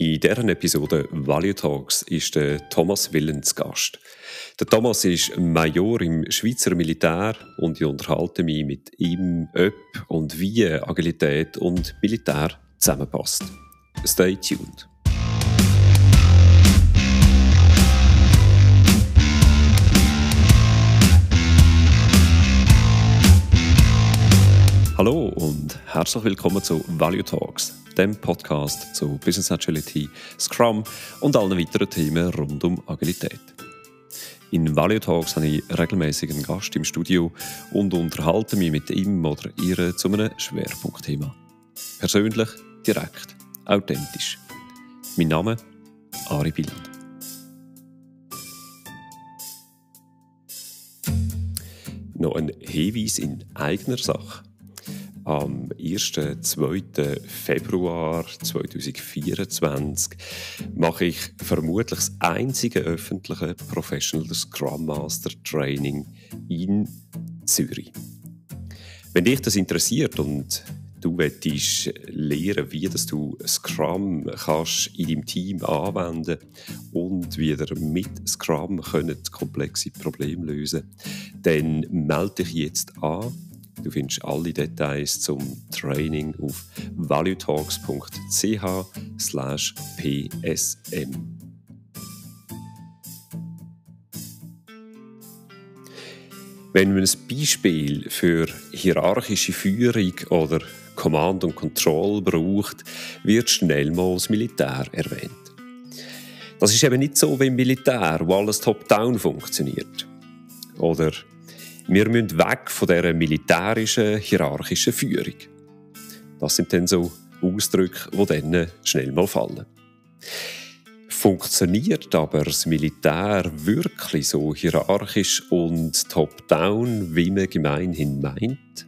In deren Episode Value Talks ist der Thomas Willens Gast. Der Thomas ist Major im Schweizer Militär und ich unterhalte mich mit ihm, ob und wie Agilität und Militär zusammenpasst. Stay tuned. Hallo und herzlich willkommen zu Value Talks, dem Podcast zu Business Agility, Scrum und allen weiteren Themen rund um Agilität. In Value Talks habe ich regelmäßig einen Gast im Studio und unterhalte mich mit ihm oder ihr zu einem Schwerpunktthema. Persönlich, direkt, authentisch. Mein Name Ari Bild. Noch ein Hinweis in eigener Sache. Am 1. 2. Februar 2024 mache ich vermutlich das einzige öffentliche Professional Scrum Master Training in Zürich. Wenn dich das interessiert und du willst lernen, wie das du Scrum kannst in deinem Team anwenden und wie ihr mit Scrum komplexe Probleme lösen dann melde dich jetzt an Du findest alle Details zum Training auf valuetalks.ch psm. Wenn man ein Beispiel für hierarchische Führung oder Command und Control braucht, wird schnell mal das Militär erwähnt. Das ist eben nicht so wie im Militär, wo alles top-down funktioniert. Oder wir müssen weg von dieser militärischen, hierarchischen Führung. Das sind dann so Ausdrücke, die dann schnell mal fallen. Funktioniert aber das Militär wirklich so hierarchisch und top-down, wie man gemeinhin meint?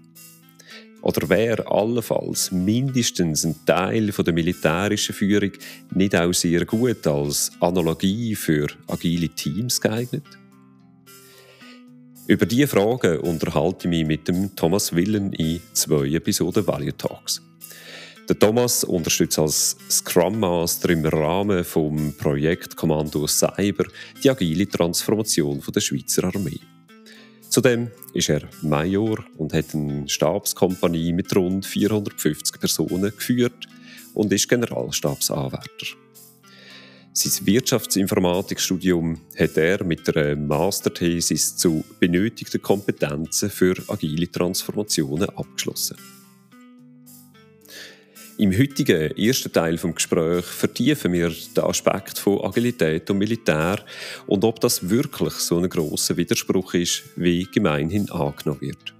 Oder wäre allenfalls mindestens ein Teil von der militärischen Führung nicht auch sehr gut als Analogie für agile Teams geeignet? Über diese Fragen unterhalte ich mich mit dem Thomas Willen in zwei Episoden Value Talks. Der Thomas unterstützt als Scrum Master im Rahmen vom Projekt Kommando Cyber die agile Transformation der Schweizer Armee. Zudem ist er Major und hat eine Stabskompanie mit rund 450 Personen geführt und ist Generalstabsanwärter. Sein Wirtschaftsinformatikstudium hat er mit einer Masterthesis zu benötigten Kompetenzen für agile Transformationen abgeschlossen. Im heutigen ersten Teil des Gesprächs vertiefen wir den Aspekt von Agilität und Militär und ob das wirklich so ein grosser Widerspruch ist, wie gemeinhin angenommen wird.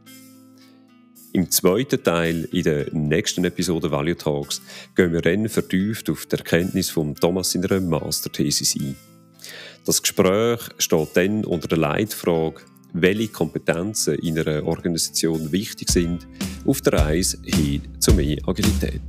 Im zweiten Teil, in der nächsten Episode Value Talks, gehen wir dann vertieft auf die Erkenntnis von Thomas in einer Masterthesis ein. Das Gespräch steht dann unter der Leitfrage, welche Kompetenzen in einer Organisation wichtig sind, auf der Reise hin zu mehr Agilität.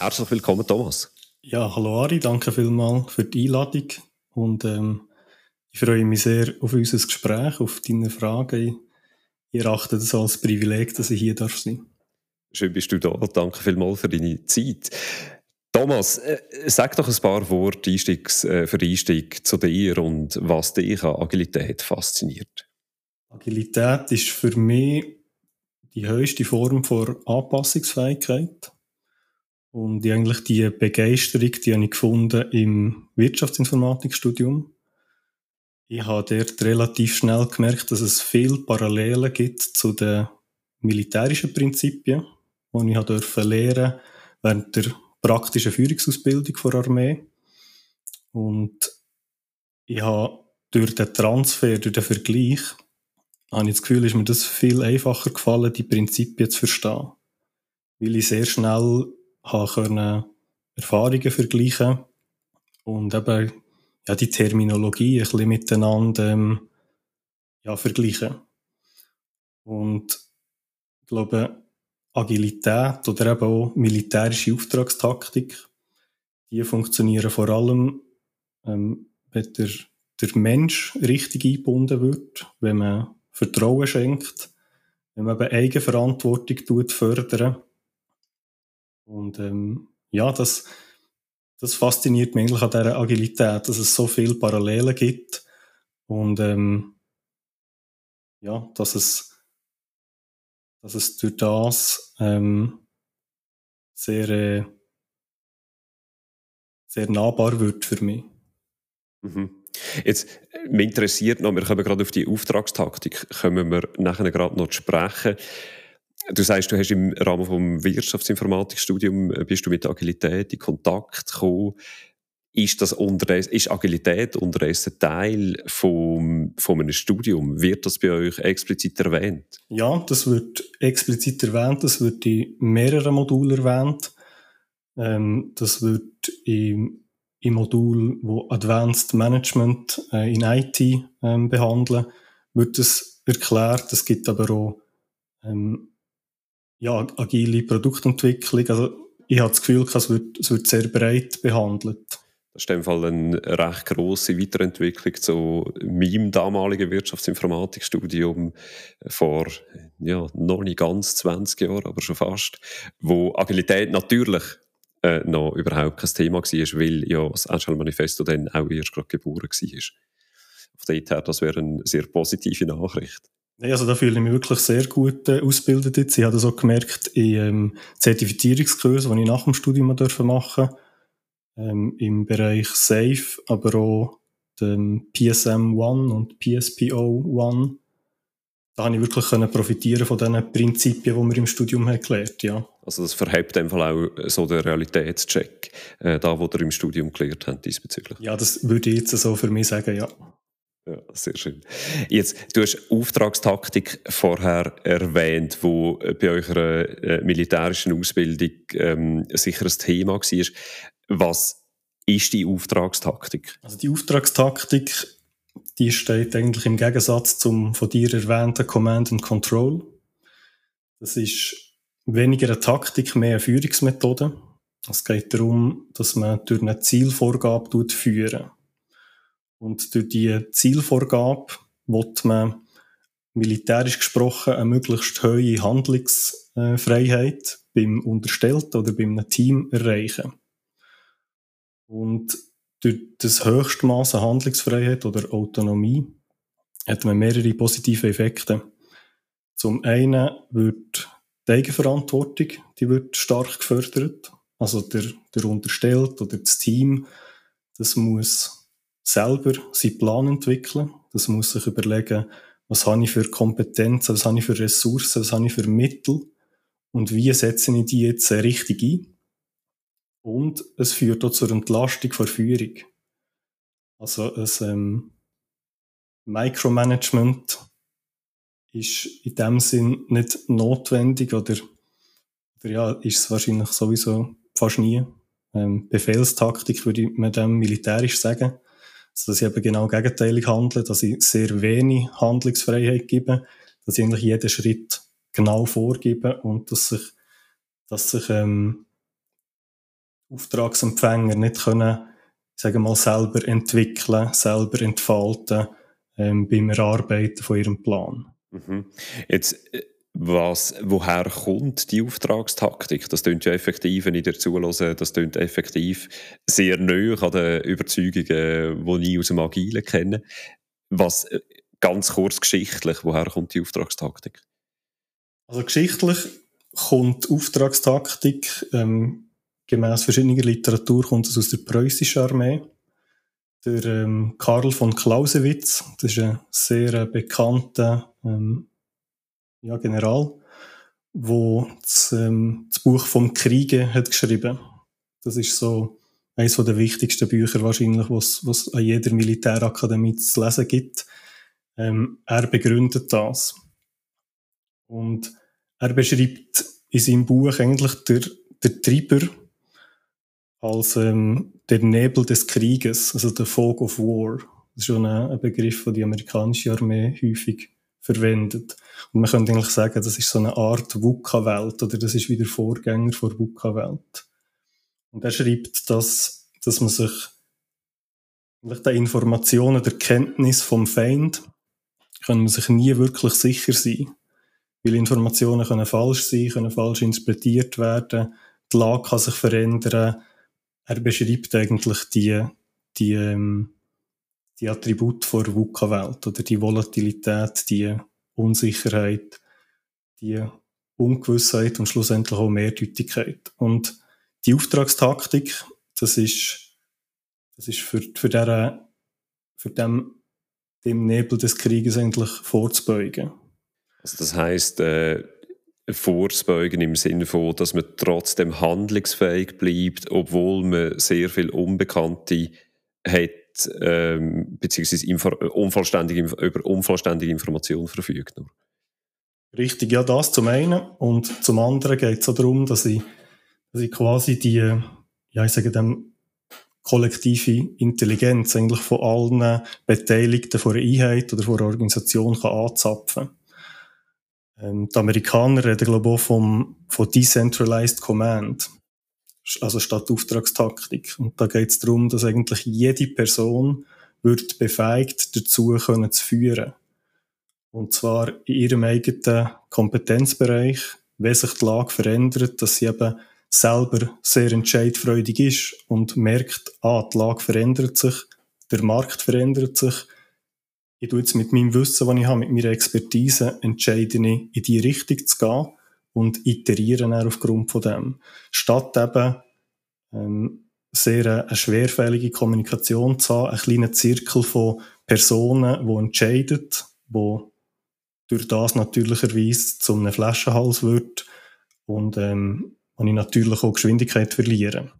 Herzlich willkommen, Thomas. Ja, hallo Ari, danke vielmals für die Einladung und ähm, ich freue mich sehr auf unser Gespräch, auf deine Fragen. Ich erachte das als Privileg, dass ich hier darf sein. Schön bist du da. Danke vielmals für deine Zeit. Thomas, äh, sag doch ein paar Worte Einstiegs, äh, für Einstieg zu dir und was dich an Agilität fasziniert. Agilität ist für mich die höchste Form von Anpassungsfähigkeit. Und eigentlich die Begeisterung, die habe ich gefunden im Wirtschaftsinformatikstudium. Ich habe dort relativ schnell gemerkt, dass es viele Parallelen gibt zu den militärischen Prinzipien, die ich durfte lernen während der praktischen Führungsausbildung der Armee. Und ich habe durch den Transfer, durch den Vergleich, habe ich das Gefühl, ist mir das viel einfacher gefallen, die Prinzipien zu verstehen. Weil ich sehr schnell können Erfahrungen vergleichen und eben ja, die Terminologie ein bisschen miteinander ähm, ja, vergleichen. Und ich glaube, Agilität oder eben auch militärische Auftragstaktik, die funktionieren vor allem, ähm, wenn der der Mensch richtig eingebunden wird, wenn man Vertrauen schenkt, wenn man eben Eigenverantwortung tut, fördern. Und ähm, ja, das, das fasziniert mich eigentlich an dieser Agilität, dass es so viele Parallelen gibt und ähm, ja, dass es, dass es durch das ähm, sehr, äh, sehr nahbar wird für mich. Mhm. Jetzt, mich interessiert noch, wir kommen gerade auf die Auftragstaktik, kommen wir nachher gerade noch zu sprechen. Du sagst, du hast im Rahmen vom Wirtschaftsinformatikstudium äh, bist du mit Agilität in Kontakt gekommen. Ist, das unterdessen, ist Agilität unterdessen Teil vom, von einem Studium? Wird das bei euch explizit erwähnt? Ja, das wird explizit erwähnt. Das wird in mehreren Modulen erwähnt. Ähm, das wird im, im Modul, wo Advanced Management äh, in IT ähm, behandeln, wird das erklärt. Es gibt aber auch ähm, ja, agile Produktentwicklung. Also ich habe das Gefühl, es wird, es wird sehr breit behandelt. Das ist in dem Fall eine recht grosse Weiterentwicklung zu meinem damaligen Wirtschaftsinformatikstudium vor ja, noch nicht ganz 20 Jahren, aber schon fast, wo Agilität natürlich äh, noch überhaupt kein Thema war, weil ja das Agile Manifesto dann auch erst gerade geboren war. Von daher, her, das wäre eine sehr positive Nachricht. Nee, also da fühle ich mich wirklich sehr gut äh, ausgebildet jetzt. Ich habe das auch gemerkt in ähm, Zertifizierungskursen, die ich nach dem Studium machen durfte ähm, im Bereich Safe, aber auch dem PSM One und PSPO One. Da habe ich wirklich können profitieren von diesen Prinzipien, die wir im Studium haben gelernt ja. Also das verhebt einfach auch so den Realitätscheck, äh, da wo ihr im Studium gelernt habt diesbezüglich. Ja, das würde ich jetzt so für mich sagen, ja. Ja, sehr schön. Jetzt, du hast Auftragstaktik vorher erwähnt, wo bei eurer äh, militärischen Ausbildung ähm, sicher ein Thema war. Was ist die Auftragstaktik? Also die Auftragstaktik, die steht eigentlich im Gegensatz zum von dir erwähnten Command and Control. Das ist weniger eine Taktik, mehr eine Führungsmethode. Es geht darum, dass man durch eine Zielvorgabe führen. Und durch die Zielvorgabe wird man militärisch gesprochen eine möglichst hohe Handlungsfreiheit beim Unterstellten oder beim Team erreichen. Und durch das höchste Maß an Handlungsfreiheit oder Autonomie hat man mehrere positive Effekte. Zum einen wird die Eigenverantwortung, die wird stark gefördert. Also der, der unterstellt oder das Team, das muss selber seinen Plan entwickeln. Das muss sich überlegen, was habe ich für Kompetenzen, was habe ich für Ressourcen, was habe ich für Mittel und wie setze ich die jetzt richtig ein. Und es führt auch zur Entlastung der Führung. Also ein ähm, Micromanagement ist in dem Sinn nicht notwendig oder, oder ja, ist es wahrscheinlich sowieso fast nie. Ähm, Befehlstaktik würde man dem militärisch sagen. Dass ich eben genau gegenteilig handle, dass ich sehr wenig Handlungsfreiheit gebe, dass ich eigentlich jeden Schritt genau vorgebe und dass sich, dass sich ähm, Auftragsempfänger nicht können, sagen mal, selber entwickeln, selber entfalten ähm, beim Erarbeiten von ihrem Plan. Mhm. Jetzt, äh, was, woher kommt die Auftragstaktik? Das klingt ja effektiv, wenn ich dir zulasse, das klingt effektiv sehr neu an den Überzeugungen, die ich aus dem Agilen kenne. Was, äh, ganz kurz geschichtlich, woher kommt die Auftragstaktik? Also geschichtlich kommt die Auftragstaktik ähm, gemäß verschiedener Literatur kommt es aus der preußischen Armee. Der ähm, Karl von Clausewitz, das ist ein sehr äh, bekannter ähm, ja, General, wo das, ähm, das Buch vom Kriege hat geschrieben. Das ist so eines der wichtigsten Bücher wahrscheinlich, was was an jeder Militärakademie zu lesen gibt. Ähm, er begründet das und er beschreibt in seinem Buch eigentlich der, der Treiber als ähm, der Nebel des Krieges, also der Fog of War. Das ist schon ein, ein Begriff, den die amerikanische Armee häufig verwendet. Und man könnte eigentlich sagen, das ist so eine Art VUCA-Welt oder das ist wie der Vorgänger der VUCA-Welt. Und er schreibt, dass, dass man sich der Informationen, der Kenntnis vom Feind, kann man sich nie wirklich sicher sein. Weil Informationen können falsch sein, können falsch interpretiert werden, die Lage kann sich verändern. Er beschreibt eigentlich die, die, ähm, die Attribute der VUCA-Welt oder die Volatilität, die Unsicherheit, die Ungewissheit und schlussendlich auch Mehrdeutigkeit. Und die Auftragstaktik, das ist, das ist für, für, der, für dem, dem Nebel des Krieges eigentlich vorzubeugen. Also das heißt äh, vorzubeugen im Sinne von, dass man trotzdem handlungsfähig bleibt, obwohl man sehr viel Unbekannte hat, ähm, beziehungsweise unvollständige, über unvollständige Informationen verfügt. Nur. Richtig, ja, das zum einen. Und zum anderen geht es auch darum, dass ich, dass ich quasi die, ja, ich sage dem, kollektive Intelligenz eigentlich von allen Beteiligten von einer Einheit oder von einer Organisation kann anzapfen ähm, Die Amerikaner reden, glaube ich, auch vom, von Decentralized Command, also statt Auftragstaktik. Und da geht es darum, dass eigentlich jede Person wird befähigt, dazu können zu führen. Und zwar in ihrem eigenen Kompetenzbereich, wenn sich die Lage verändert, dass sie eben selber sehr entscheidfreudig ist und merkt, ah, die Lage verändert sich, der Markt verändert sich. Ich tue jetzt mit meinem Wissen, das ich habe, mit meiner Expertise, entscheide ich, in die Richtung zu gehen und iteriere dann aufgrund von dem. Statt eben, ähm, sehr eine schwerfällige Kommunikation zu haben, einen kleinen Zirkel von Personen, die entscheiden, die durch das natürlicherweise zu einem Flaschenhals wird und ähm, und ich natürlich auch Geschwindigkeit verliere.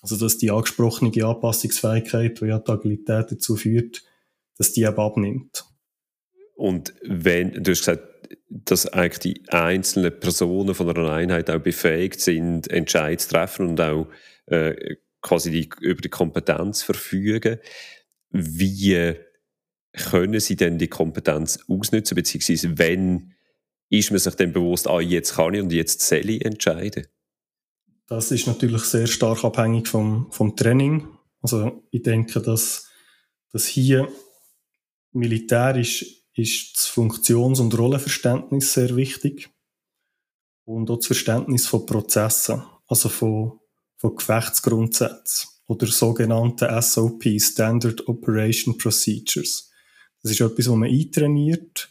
Also dass die angesprochene Anpassungsfähigkeit, die ja die Agilität dazu führt, dass die eben abnimmt. Und wenn, du hast gesagt, dass eigentlich die einzelnen Personen von einer Einheit auch befähigt sind, Entscheidungen zu treffen und auch äh, quasi die, über die Kompetenz verfügen. Wie können sie denn die Kompetenz ausnutzen, beziehungsweise wenn ist man sich dann bewusst, ah, jetzt kann ich und jetzt soll ich entscheiden? Das ist natürlich sehr stark abhängig vom, vom Training. Also ich denke, dass, dass hier militärisch ist das Funktions- und Rollenverständnis sehr wichtig. Und auch das Verständnis von Prozessen, also von, von Gefechtsgrundsätzen oder sogenannten SOP, Standard Operation Procedures. Das ist etwas, was man eintrainiert,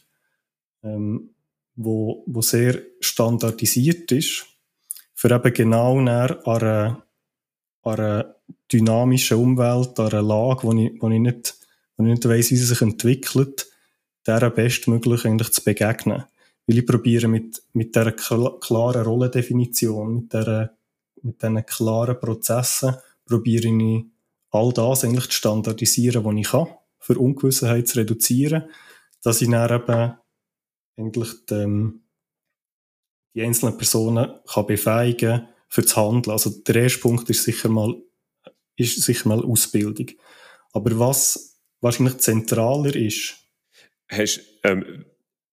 ähm, wo, wo sehr standardisiert ist für eben genau an einer, an einer dynamischen Umwelt, an einer Lage, wo ich, wo ich nicht, wo ich nicht weiss, wie sie sich entwickelt, der bestmöglich eigentlich zu begegnen. Weil ich probiere mit, mit dieser klaren Rollendefinition, mit dieser, mit diesen klaren Prozessen, probiere ich all das eigentlich zu standardisieren, was ich kann, für Ungewissheit zu reduzieren, dass ich dann eben eigentlich die, ähm, die einzelnen Personen kann befähigen für das Handeln. Also der erste Punkt ist sicher mal, ist sicher mal Ausbildung. Aber was wahrscheinlich zentraler ist, hast, ähm,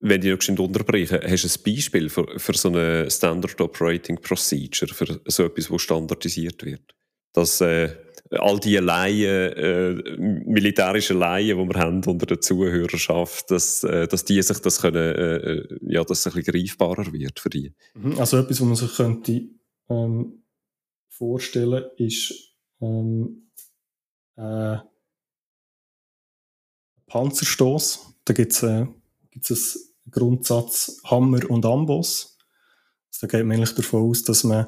wenn ich noch unterbreche, hast du ein Beispiel für, für so eine Standard Operating Procedure, für so etwas, was standardisiert wird? Dass äh, all die Laien, äh, militärischen Laien, die wir haben unter der Zuhörerschaft, dass, äh, dass die sich das können, äh, äh ja, dass es ein bisschen greifbarer wird für die. Mhm. Also etwas, was man sich könnte ähm, vorstellen, ist ähm, äh, Panzerstoß. Da gibt es äh, gibt's einen Grundsatz Hammer und Amboss. Also da geht man eigentlich davon aus, dass man,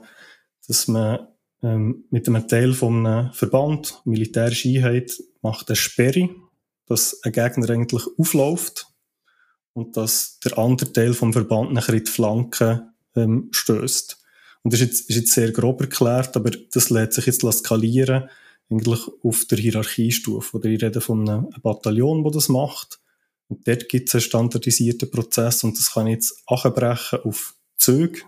dass man ähm, mit einem Teil von einem Verband, militärische Einheit, macht eine Sperre, dass ein Gegner eigentlich aufläuft und dass der andere Teil vom Verband nachher in die Flanke ähm, stößt. Und das ist jetzt, ist jetzt sehr grob erklärt, aber das lässt sich jetzt skalieren, eigentlich auf der Hierarchiestufe. Oder ich rede von einem Bataillon, das das macht. Und dort gibt es einen standardisierten Prozess und das kann ich jetzt abbrechen auf Züge,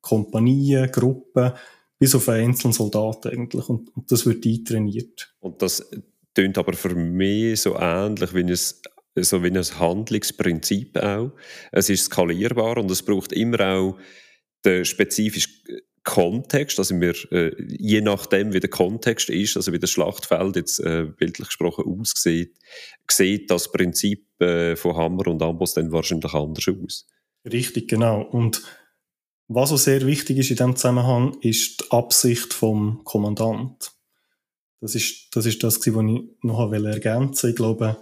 Kompanien, Gruppen, bis auf einen einzelnen Soldat eigentlich. Und, und das wird eintrainiert. Und das klingt aber für mich so ähnlich wie ein, so wie ein Handlungsprinzip auch. Es ist skalierbar und es braucht immer auch den spezifischen Kontext, also wir, äh, je nachdem, wie der Kontext ist, also wie das Schlachtfeld jetzt äh, bildlich gesprochen aussieht, sieht das Prinzip äh, von Hammer und Amboss dann wahrscheinlich anders aus. Richtig, genau. Und was auch sehr wichtig ist in diesem Zusammenhang, ist die Absicht vom Kommandant. Das ist das, ist das was ich noch ergänzen wollte. Ich glaube,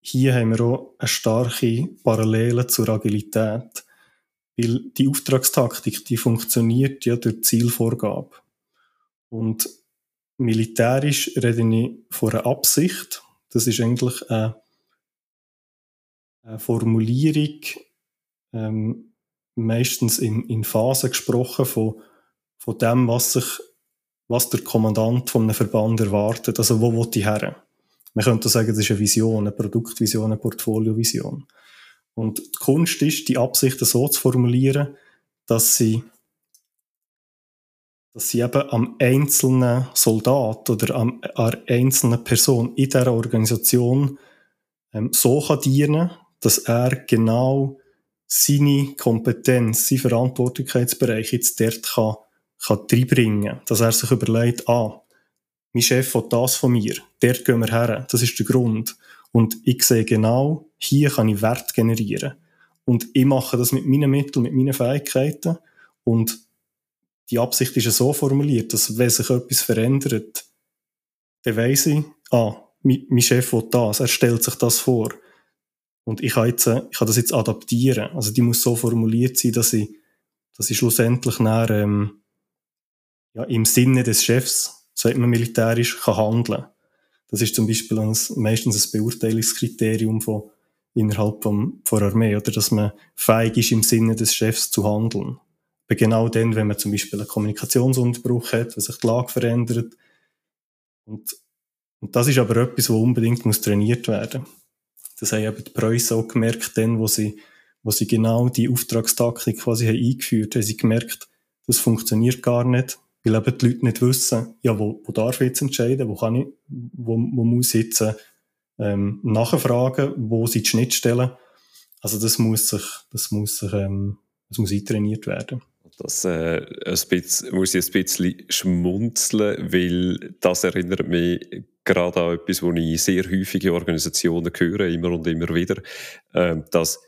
hier haben wir auch eine starke Parallele zur Agilität. Weil die Auftragstaktik, die funktioniert ja durch Zielvorgabe. Und militärisch rede ich von einer Absicht. Das ist eigentlich eine, eine Formulierung, ähm, meistens in, in Phasen gesprochen von, von dem, was sich, was der Kommandant von einem Verband erwartet. Also, wo will die her? Man könnte sagen, das ist eine Vision, eine Produktvision, eine Portfoliovision. Und die Kunst ist, die Absichten so zu formulieren, dass sie, dass sie eben am einzelnen Soldat oder am, an einzelnen Person in dieser Organisation ähm, so kann dienen, dass er genau seine Kompetenz, seinen Verantwortlichkeitsbereich jetzt dort kann, kann reinbringen. Dass er sich überlegt, ah, mein Chef will das von mir, dort gehen wir her, das ist der Grund. Und ich sehe genau, hier kann ich Wert generieren. Und ich mache das mit meinen Mitteln, mit meinen Fähigkeiten. Und die Absicht ist ja so formuliert, dass wenn sich etwas verändert, dann weiss ich, ah, mein, Chef will das, er stellt sich das vor. Und ich kann, jetzt, ich kann das jetzt adaptieren. Also die muss so formuliert sein, dass ich, dass ich schlussendlich nach, ähm, ja, im Sinne des Chefs, sagt man militärisch, kann handeln. Das ist zum Beispiel ein, meistens ein Beurteilungskriterium von, innerhalb vom, von der Armee, oder dass man fähig ist, im Sinne des Chefs zu handeln. Aber genau dann, wenn man zum Beispiel einen Kommunikationsunterbruch hat, wenn sich die Lage verändert. Und, und das ist aber etwas, was unbedingt muss trainiert werden Das haben eben die Preußen auch gemerkt, dann, wo sie, wo sie genau die Auftragstaktik quasi haben eingeführt haben, haben sie gemerkt, das funktioniert gar nicht. Weil eben die Leute nicht wissen, ja, wo, wo darf ich jetzt entscheiden, wo kann ich, wo, wo muss ich jetzt ähm, nachfragen, wo sind die Schnittstellen. Also das muss sich, das muss sich, ähm, das muss eintrainiert werden. Das äh, ein bisschen, muss ich ein bisschen schmunzeln, weil das erinnert mich gerade an etwas, wo ich sehr häufige Organisationen höre, immer und immer wieder, äh, dass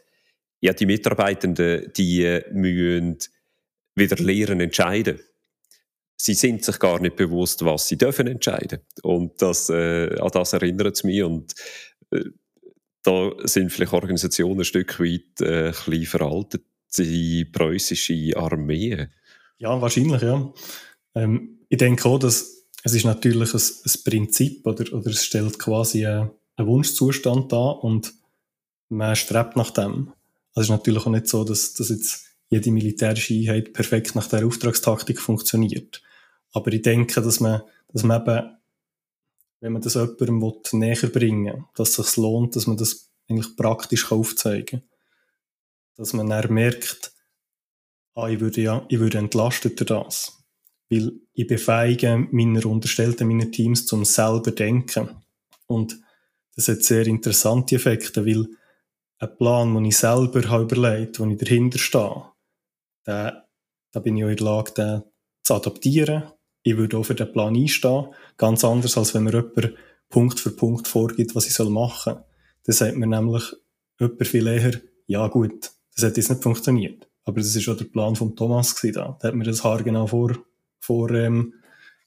ja, die Mitarbeitenden, die müssen wieder lernen entscheiden sie sind sich gar nicht bewusst, was sie dürfen entscheiden. Und das, äh, an das erinnert es mich. Und äh, da sind vielleicht Organisationen ein Stück weit äh, ein bisschen veraltet, die preußische Armee. Ja, wahrscheinlich, ja. Ähm, ich denke auch, dass es ist natürlich ein, ein Prinzip oder, oder es stellt quasi einen, Wunschzustand dar und man strebt nach dem. Also es ist natürlich auch nicht so, dass, dass jetzt jede militärische Einheit perfekt nach der Auftragstaktik funktioniert. Aber ich denke, dass man, dass man eben, wenn man das jemandem näher bringen will, dass es sich lohnt, dass man das eigentlich praktisch aufzeigen kann. Dass man dann merkt, ah, ich würde ja, ich würde entlastet durch das. Weil ich befähige meine Unterstellten, meine Teams zum selber denken. Und das hat sehr interessante Effekte, weil ein Plan, den ich selber habe überlegt, wo ich dahinter stehe, da bin ich auch in der Lage, den zu adaptieren, ich würde auch für den Plan einstehen. Ganz anders, als wenn mir jemand Punkt für Punkt vorgibt, was ich machen soll. Dann sagt mir nämlich jemand viel eher, ja gut, das hat jetzt nicht funktioniert. Aber das ist auch der Plan von Thomas gewesen, da. Der hat mir das Haar genau vor, vor, ähm,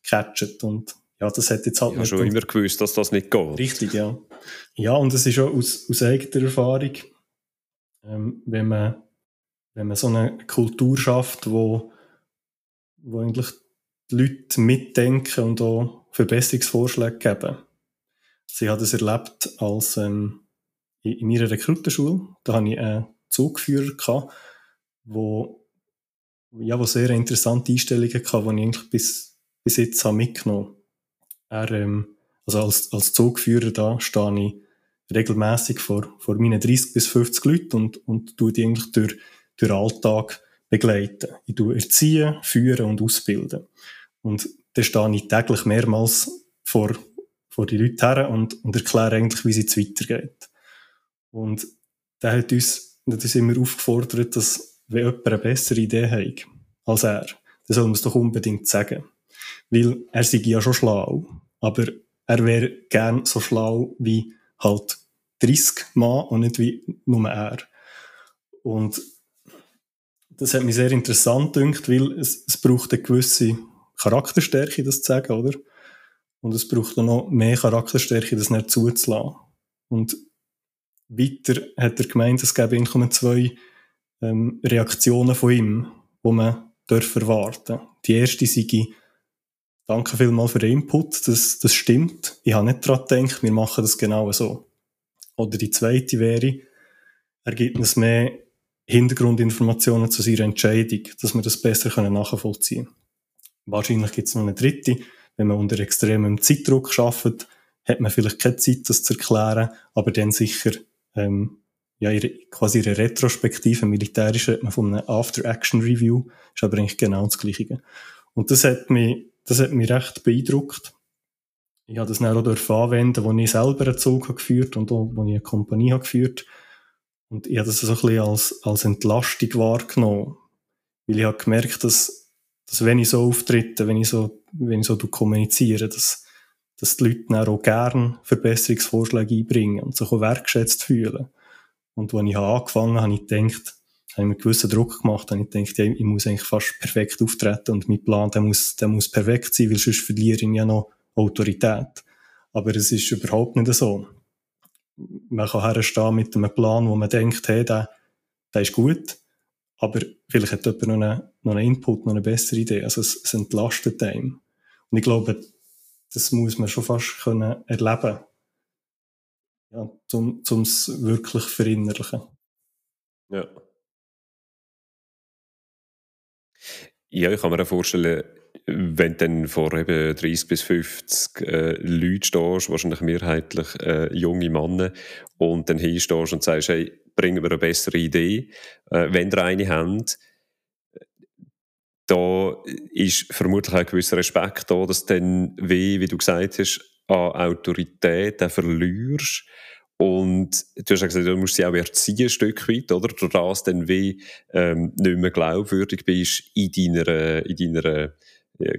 catchet. Und ja, das hat jetzt halt ich nicht. schon immer gewusst, dass das nicht geht. Richtig, ja. Ja, und es ist auch aus, aus eigener Erfahrung, ähm, wenn man, wenn man so eine Kultur schafft, wo, wo eigentlich die Leute mitdenken und auch Verbesserungsvorschläge geben. Sie hat es erlebt als ähm, in meiner Rekrutenschule. Da hatte ich einen Zugführer, gehabt, wo, ja, wo sehr interessante Einstellungen hatte, die ich eigentlich bis, bis jetzt habe mitgenommen habe. ähm, also als, als Zugführer da stehe ich regelmäßig vor, vor meinen 30 bis 50 Leuten und, und tue die eigentlich durch, durch den Alltag begleiten. Ich tue erziehen, führen und ausbilden. Und dann stehe ich täglich mehrmals vor, vor die Leute her und, und erkläre eigentlich, wie es jetzt weitergeht. Und der hat uns, hat uns immer aufgefordert, dass, wenn jemand eine bessere Idee hat als er, dann soll man es doch unbedingt sagen. Weil er sei ja schon schlau, aber er wäre gern so schlau wie halt 30 Mann und nicht wie nur er. Und das hat mich sehr interessant gedacht, weil es, es braucht eine gewisse Charakterstärke, das zu sagen, oder? Und es braucht auch noch mehr Charakterstärke, das nicht zuzulassen. Und weiter hat er gemeint, es gäbe irgendwie zwei ähm, Reaktionen von ihm, die man darf erwarten Die erste sei, danke vielmals für den Input, das, das stimmt. Ich habe nicht daran gedacht, wir machen das genau so. Oder die zweite wäre, er gibt uns mehr Hintergrundinformationen zu seiner Entscheidung, dass wir das besser nachvollziehen können. Wahrscheinlich gibt es noch eine dritte. Wenn man unter extremem Zeitdruck schafft, hat man vielleicht keine Zeit, das zu erklären, aber dann sicher ähm, ja, ihre, quasi ihre Retrospektive militärische hat man von einem After-Action-Review, ist aber eigentlich genau das Gleiche. Und das hat mich, das hat mich recht beeindruckt. Ich habe das dann auch anwenden, wo ich selber einen Zug habe geführt und auch, wo ich eine Kompanie habe geführt. Und ich habe das so ein bisschen als, als Entlastung wahrgenommen. Weil ich habe gemerkt, dass, dass wenn ich so auftrete, wenn ich so, wenn ich so kommuniziere, dass, dass die Leute dann auch gerne Verbesserungsvorschläge einbringen und sich auch wertgeschätzt fühlen. Und als ich angefangen habe, habe ich gedacht, habe ich mir gewissen Druck gemacht, habe ich gedacht, ja, ich muss eigentlich fast perfekt auftreten und mein Plan, der muss, der muss perfekt sein, weil sonst verliere ich ja noch Autorität. Aber es ist überhaupt nicht so. Man kann herstehen mit einem Plan, wo man denkt, hey, der, der ist gut, aber vielleicht hat jemand noch einen, noch einen Input, noch eine bessere Idee. Also es, es entlastet einem. Und ich glaube, das muss man schon fast können erleben ja, um es wirklich verinnerlichen. Ja. Ja, ich kann mir auch vorstellen, wenn du dann vor eben 30 bis 50 äh, Leuten stehst, wahrscheinlich mehrheitlich äh, junge Männer, und dann hinstehst und sagst, hey, bringen wir eine bessere Idee, äh, wenn ihr eine habt, da ist vermutlich auch ein gewisser Respekt da, dass dann, wie, wie du gesagt hast, an Autorität verlierst. Und du hast ja gesagt, du musst sie auch erziehen, ein Stück weit, oder? Durch das dann wie ähm, nicht mehr glaubwürdig bist in deiner, in deiner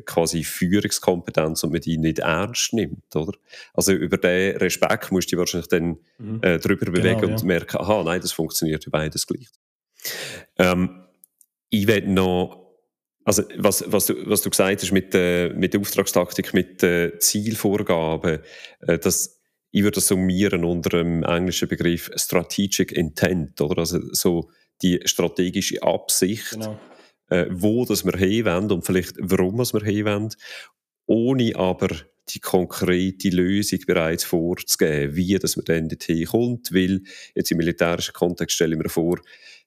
quasi Führungskompetenz und man die nicht ernst nimmt, oder? Also über den Respekt musst du dich wahrscheinlich dann mhm. äh, drüber genau, bewegen ja. und merken, aha, nein, das funktioniert ja beides gleich. Ähm, ich werde noch also, was, was, du, was du gesagt hast mit, äh, mit der Auftragstaktik, mit äh, Zielvorgaben, äh, das, ich würde das summieren unter dem englischen Begriff Strategic Intent, oder? Also, so die strategische Absicht, genau. Äh, wo das wir hinwenden und vielleicht warum das wir hinwenden, ohne aber die konkrete Lösung bereits vorzugeben, wie dass man dann dorthin kommt, weil jetzt im militärischen Kontext stelle ich mir vor,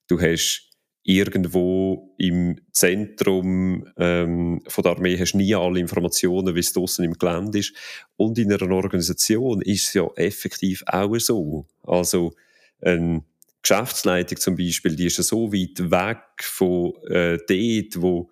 du hast irgendwo im Zentrum ähm, von der Armee hast nie alle Informationen, wie es draussen im Gelände ist. Und in einer Organisation ist es ja effektiv auch so. Also eine Geschäftsleitung zum Beispiel, die ist ja so weit weg von äh, dort, wo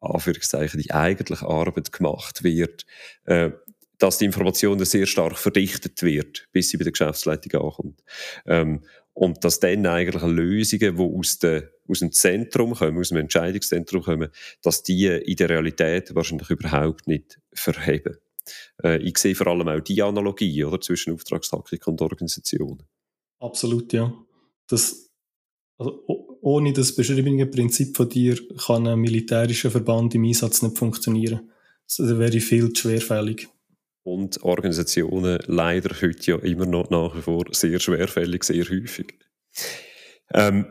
Anführungszeichen die eigentliche Arbeit gemacht wird, äh, dass die Information sehr stark verdichtet wird, bis sie bei der Geschäftsleitung ankommt. Ähm, und dass dann eigentlich Lösungen, die aus, der, aus dem Zentrum kommen, aus dem Entscheidungszentrum kommen, dass die in der Realität wahrscheinlich überhaupt nicht verheben. Äh, ich sehe vor allem auch die Analogie oder, zwischen Auftragstaktik und Organisation. Absolut, ja. Das, also, ohne das beschriebene Prinzip von dir kann ein militärischer Verband im Einsatz nicht funktionieren. Das wäre viel zu schwerfällig und Organisationen leider heute ja immer noch nach wie vor sehr schwerfällig, sehr häufig. Ähm,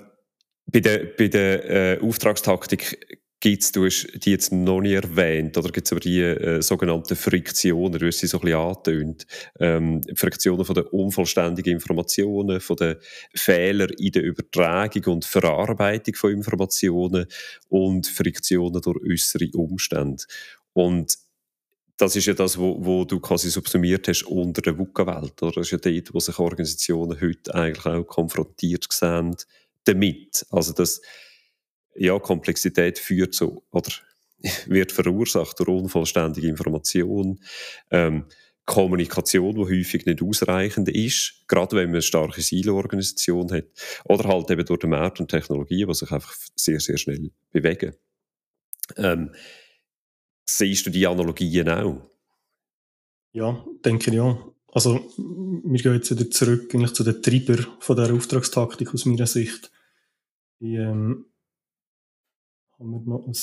bei der, bei der äh, Auftragstaktik gibt es, du hast die jetzt noch nie erwähnt, oder gibt es aber die äh, sogenannten Friktionen, du hast sie so ein bisschen angetönt, ähm, Friktionen von den unvollständigen Informationen, von den Fehlern in der Übertragung und Verarbeitung von Informationen und Friktionen durch äußere Umstände. Und das ist ja das, wo, wo du quasi subsumiert hast unter der VUCA-Welt. Das ist ja dort, wo sich Organisationen heute eigentlich auch konfrontiert sehen damit. Also das, ja, Komplexität führt so, oder wird verursacht durch unvollständige Information, ähm, Kommunikation, die häufig nicht ausreichend ist, gerade wenn man eine starke Silo-Organisation hat, oder halt eben durch den Markt und Technologien, die sich einfach sehr, sehr schnell bewegen. Ähm, siehst du die Analogien auch? Ja, denke ich ja. Also, wir gehen jetzt wieder zurück eigentlich zu den Treiber von der Auftragstaktik aus meiner Sicht. Ich, ähm, haben wir noch ein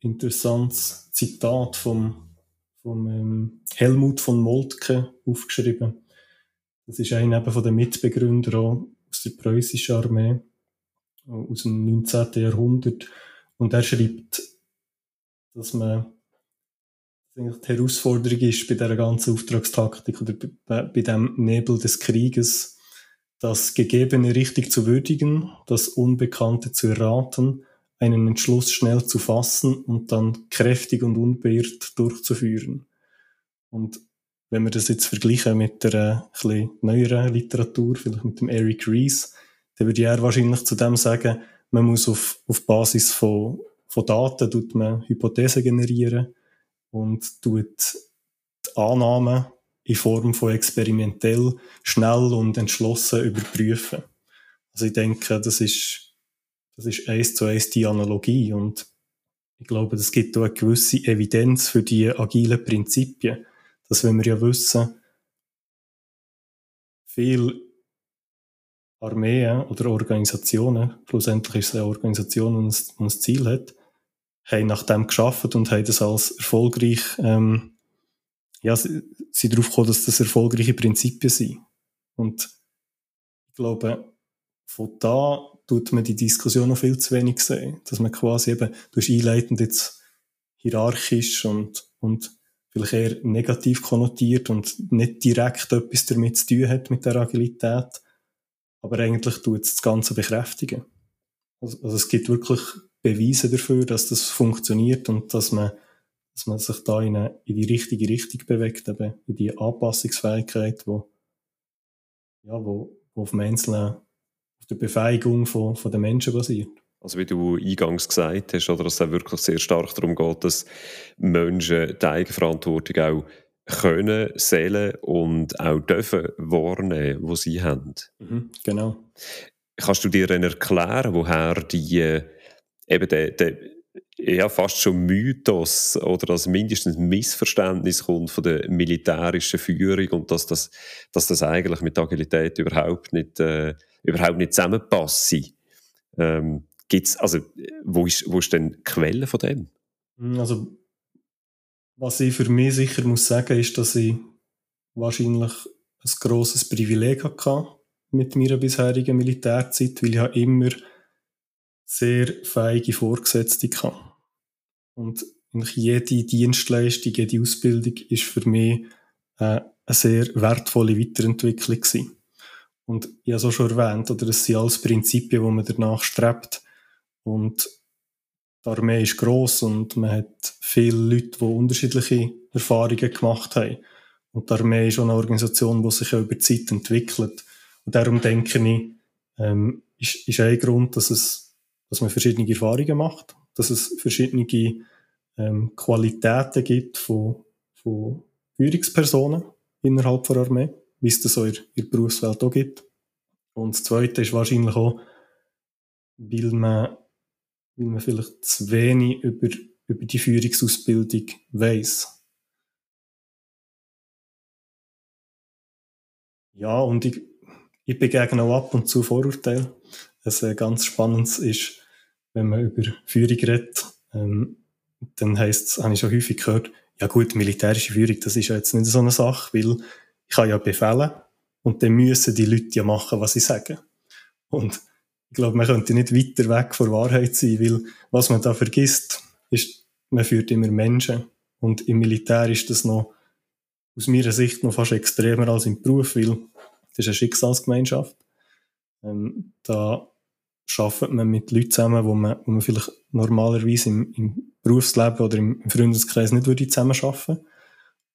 interessantes Zitat vom, vom ähm, Helmut von Moltke aufgeschrieben. Das ist einer eben von den Mitbegründern aus der preußischen Armee aus dem 19. Jahrhundert. Und er schreibt, dass man dass die Herausforderung ist bei dieser ganzen Auftragstaktik oder bei, bei dem Nebel des Krieges, das Gegebene richtig zu würdigen, das Unbekannte zu erraten, einen Entschluss schnell zu fassen und dann kräftig und unbeirrt durchzuführen. Und wenn wir das jetzt vergleichen mit der äh, neueren Literatur, vielleicht mit dem Eric Rees, dann würde er wahrscheinlich zu dem sagen, man muss auf, auf Basis von, von Daten tut man Hypothesen generieren und tut die Annahmen in Form von experimentell schnell und entschlossen überprüfen. Also ich denke, das ist, das ist eins zu eins die Analogie und ich glaube, das gibt auch eine gewisse Evidenz für die agilen Prinzipien, dass wenn wir ja wissen, viel Armeen oder Organisationen, schlussendlich ist es eine Organisation, die ein, Ziel hat, haben nach dem geschafft und haben das als erfolgreich, ähm, ja, sie, sind darauf gekommen, dass das erfolgreiche Prinzipien sind. Und ich glaube, von da tut man die Diskussion noch viel zu wenig sehen, dass man quasi eben, du hast einleitend jetzt hierarchisch und, und vielleicht eher negativ konnotiert und nicht direkt etwas damit zu tun hat mit der Agilität, aber eigentlich tut es das Ganze bekräftigen. Also, also, es gibt wirklich Beweise dafür, dass das funktioniert und dass man, dass man sich da in, eine, in die richtige Richtung bewegt, eben in die Anpassungsfähigkeit, wo, ja, wo, wo auf dem Einzelnen, der Befähigung von, von den Menschen basiert. Also wie du eingangs gesagt hast, oder dass es wirklich sehr stark darum geht, dass Menschen die Eigenverantwortung auch können, Seelen und auch dürfen wahrnehmen, wo sie haben. Mhm, genau. Kannst du dir dann erklären, woher die eben der, der ja, fast schon Mythos oder das mindestens Missverständnis kommt von der militärischen Führung und dass das, dass das eigentlich mit Agilität überhaupt nicht, äh, überhaupt nicht zusammenpasst. Ähm, gibt's, also, wo ist, wo ist denn die Quelle von dem? Also was ich für mich sicher muss sagen, ist, dass ich wahrscheinlich ein grosses Privileg hatte mit meiner bisherigen Militärzeit, weil ich immer sehr feige Vorgesetzte hatte. Und jede Dienstleistung, jede Ausbildung ist für mich äh, eine sehr wertvolle Weiterentwicklung gewesen. Und ich habe es auch schon erwähnt, oder es sind alles Prinzipien, die man danach strebt. Und die Armee ist gross und man hat viele Leute, die unterschiedliche Erfahrungen gemacht haben. Und die Armee ist auch eine Organisation, die sich ja über die Zeit entwickelt. Und darum denke ich, ähm, ist, ist ein Grund, dass, es, dass man verschiedene Erfahrungen macht, dass es verschiedene ähm, Qualitäten gibt von, von Führungspersonen innerhalb der Armee, wie es das auch in der Berufswelt auch gibt. Und das Zweite ist wahrscheinlich auch, weil man weil man vielleicht zu wenig über, über die Führungsausbildung weiß. Ja, und ich, ich begegne auch ab und zu Vorurteilen. Ein ganz spannendes ist, wenn man über Führung redet, ähm, dann heisst es, habe ich schon häufig gehört, ja gut, militärische Führung, das ist ja jetzt nicht so eine Sache, weil kann ja befehlen und dann müssen die Leute ja machen, was ich sage. Und ich glaube, man könnte nicht weiter weg von Wahrheit sein, weil was man da vergisst, ist, man führt immer Menschen. Und im Militär ist das noch aus meiner Sicht noch fast extremer als im Beruf, weil das ist eine Schicksalsgemeinschaft. Ähm, da arbeitet man mit Leuten zusammen, wo man, wo man vielleicht normalerweise im, im Berufsleben oder im, Freundeskreis nicht würde zusammen arbeiten.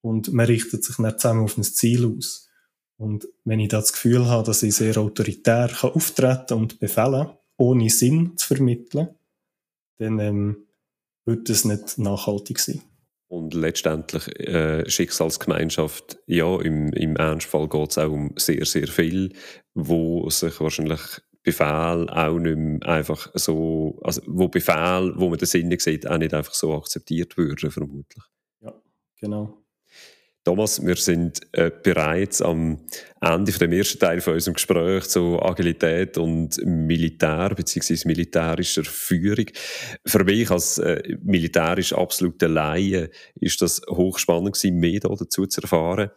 Und man richtet sich nicht zusammen auf ein Ziel aus. Und wenn ich das Gefühl habe, dass ich sehr autoritär kann auftreten und befehlen, ohne Sinn zu vermitteln, dann ähm, wird das nicht nachhaltig sein. Und letztendlich äh, Schicksalsgemeinschaft, ja, im, im Ernstfall geht es auch um sehr, sehr viel, wo sich wahrscheinlich Befehl auch nicht mehr einfach so, also wo Befehl, wo man den Sinn sieht, auch nicht einfach so akzeptiert würden, vermutlich. Ja, genau. Thomas, wir sind äh, bereits am Ende von dem ersten Teil von unserem Gespräch zu Agilität und Militär bzw. militärischer Führung. Für mich als äh, militärisch absolute Laie ist das hochspannend gewesen, mehr dazu zu erfahren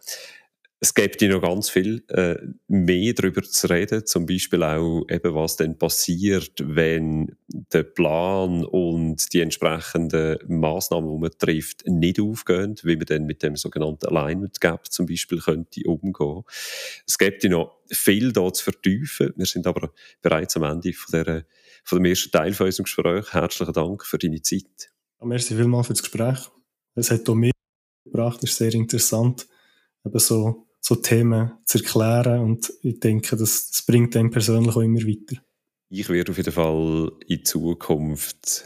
es gibt noch ganz viel äh, mehr darüber zu reden, zum Beispiel auch eben, was denn passiert, wenn der Plan und die entsprechenden Maßnahmen, die man trifft, nicht aufgehen, wie man dann mit dem sogenannten Alignment Gap zum Beispiel könnte umgehen. Es gibt noch viel da zu vertiefen. Wir sind aber bereits am Ende von, der, von dem ersten Teil von unserem Gespräch. Herzlichen Dank für deine Zeit. Ja, merci vielmals für das Gespräch. Es hat auch mehr gebracht, ist sehr interessant. Eben so so Themen zu erklären. Und ich denke, das, das bringt einem persönlich auch immer weiter. Ich werde auf jeden Fall in Zukunft,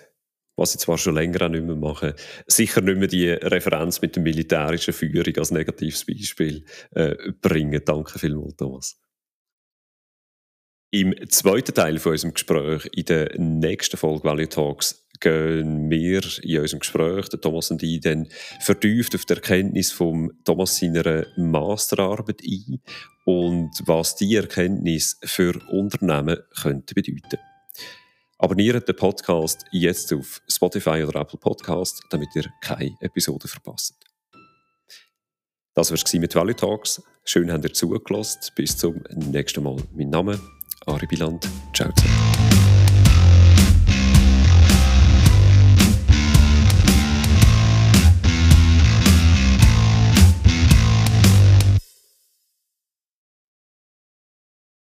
was ich zwar schon länger auch nicht mehr mache, sicher nicht mehr die Referenz mit der militärischen Führung als negatives Beispiel äh, bringen. Danke vielmals, Thomas. Im zweiten Teil von unserem Gespräch, in der nächsten Folge Value Talks, gehen wir in unserem Gespräch, der Thomas und ich, dann vertieft auf die Erkenntnis von Thomas seiner Masterarbeit ein und was die Erkenntnis für Unternehmen könnte bedeuten. Abonniert den Podcast jetzt auf Spotify oder Apple Podcast, damit ihr keine Episode verpasst. Das war es mit Value Talks. Schön, habt ihr zugelassen. Bis zum nächsten Mal. Mein Name Ari Biland. Ciao zusammen.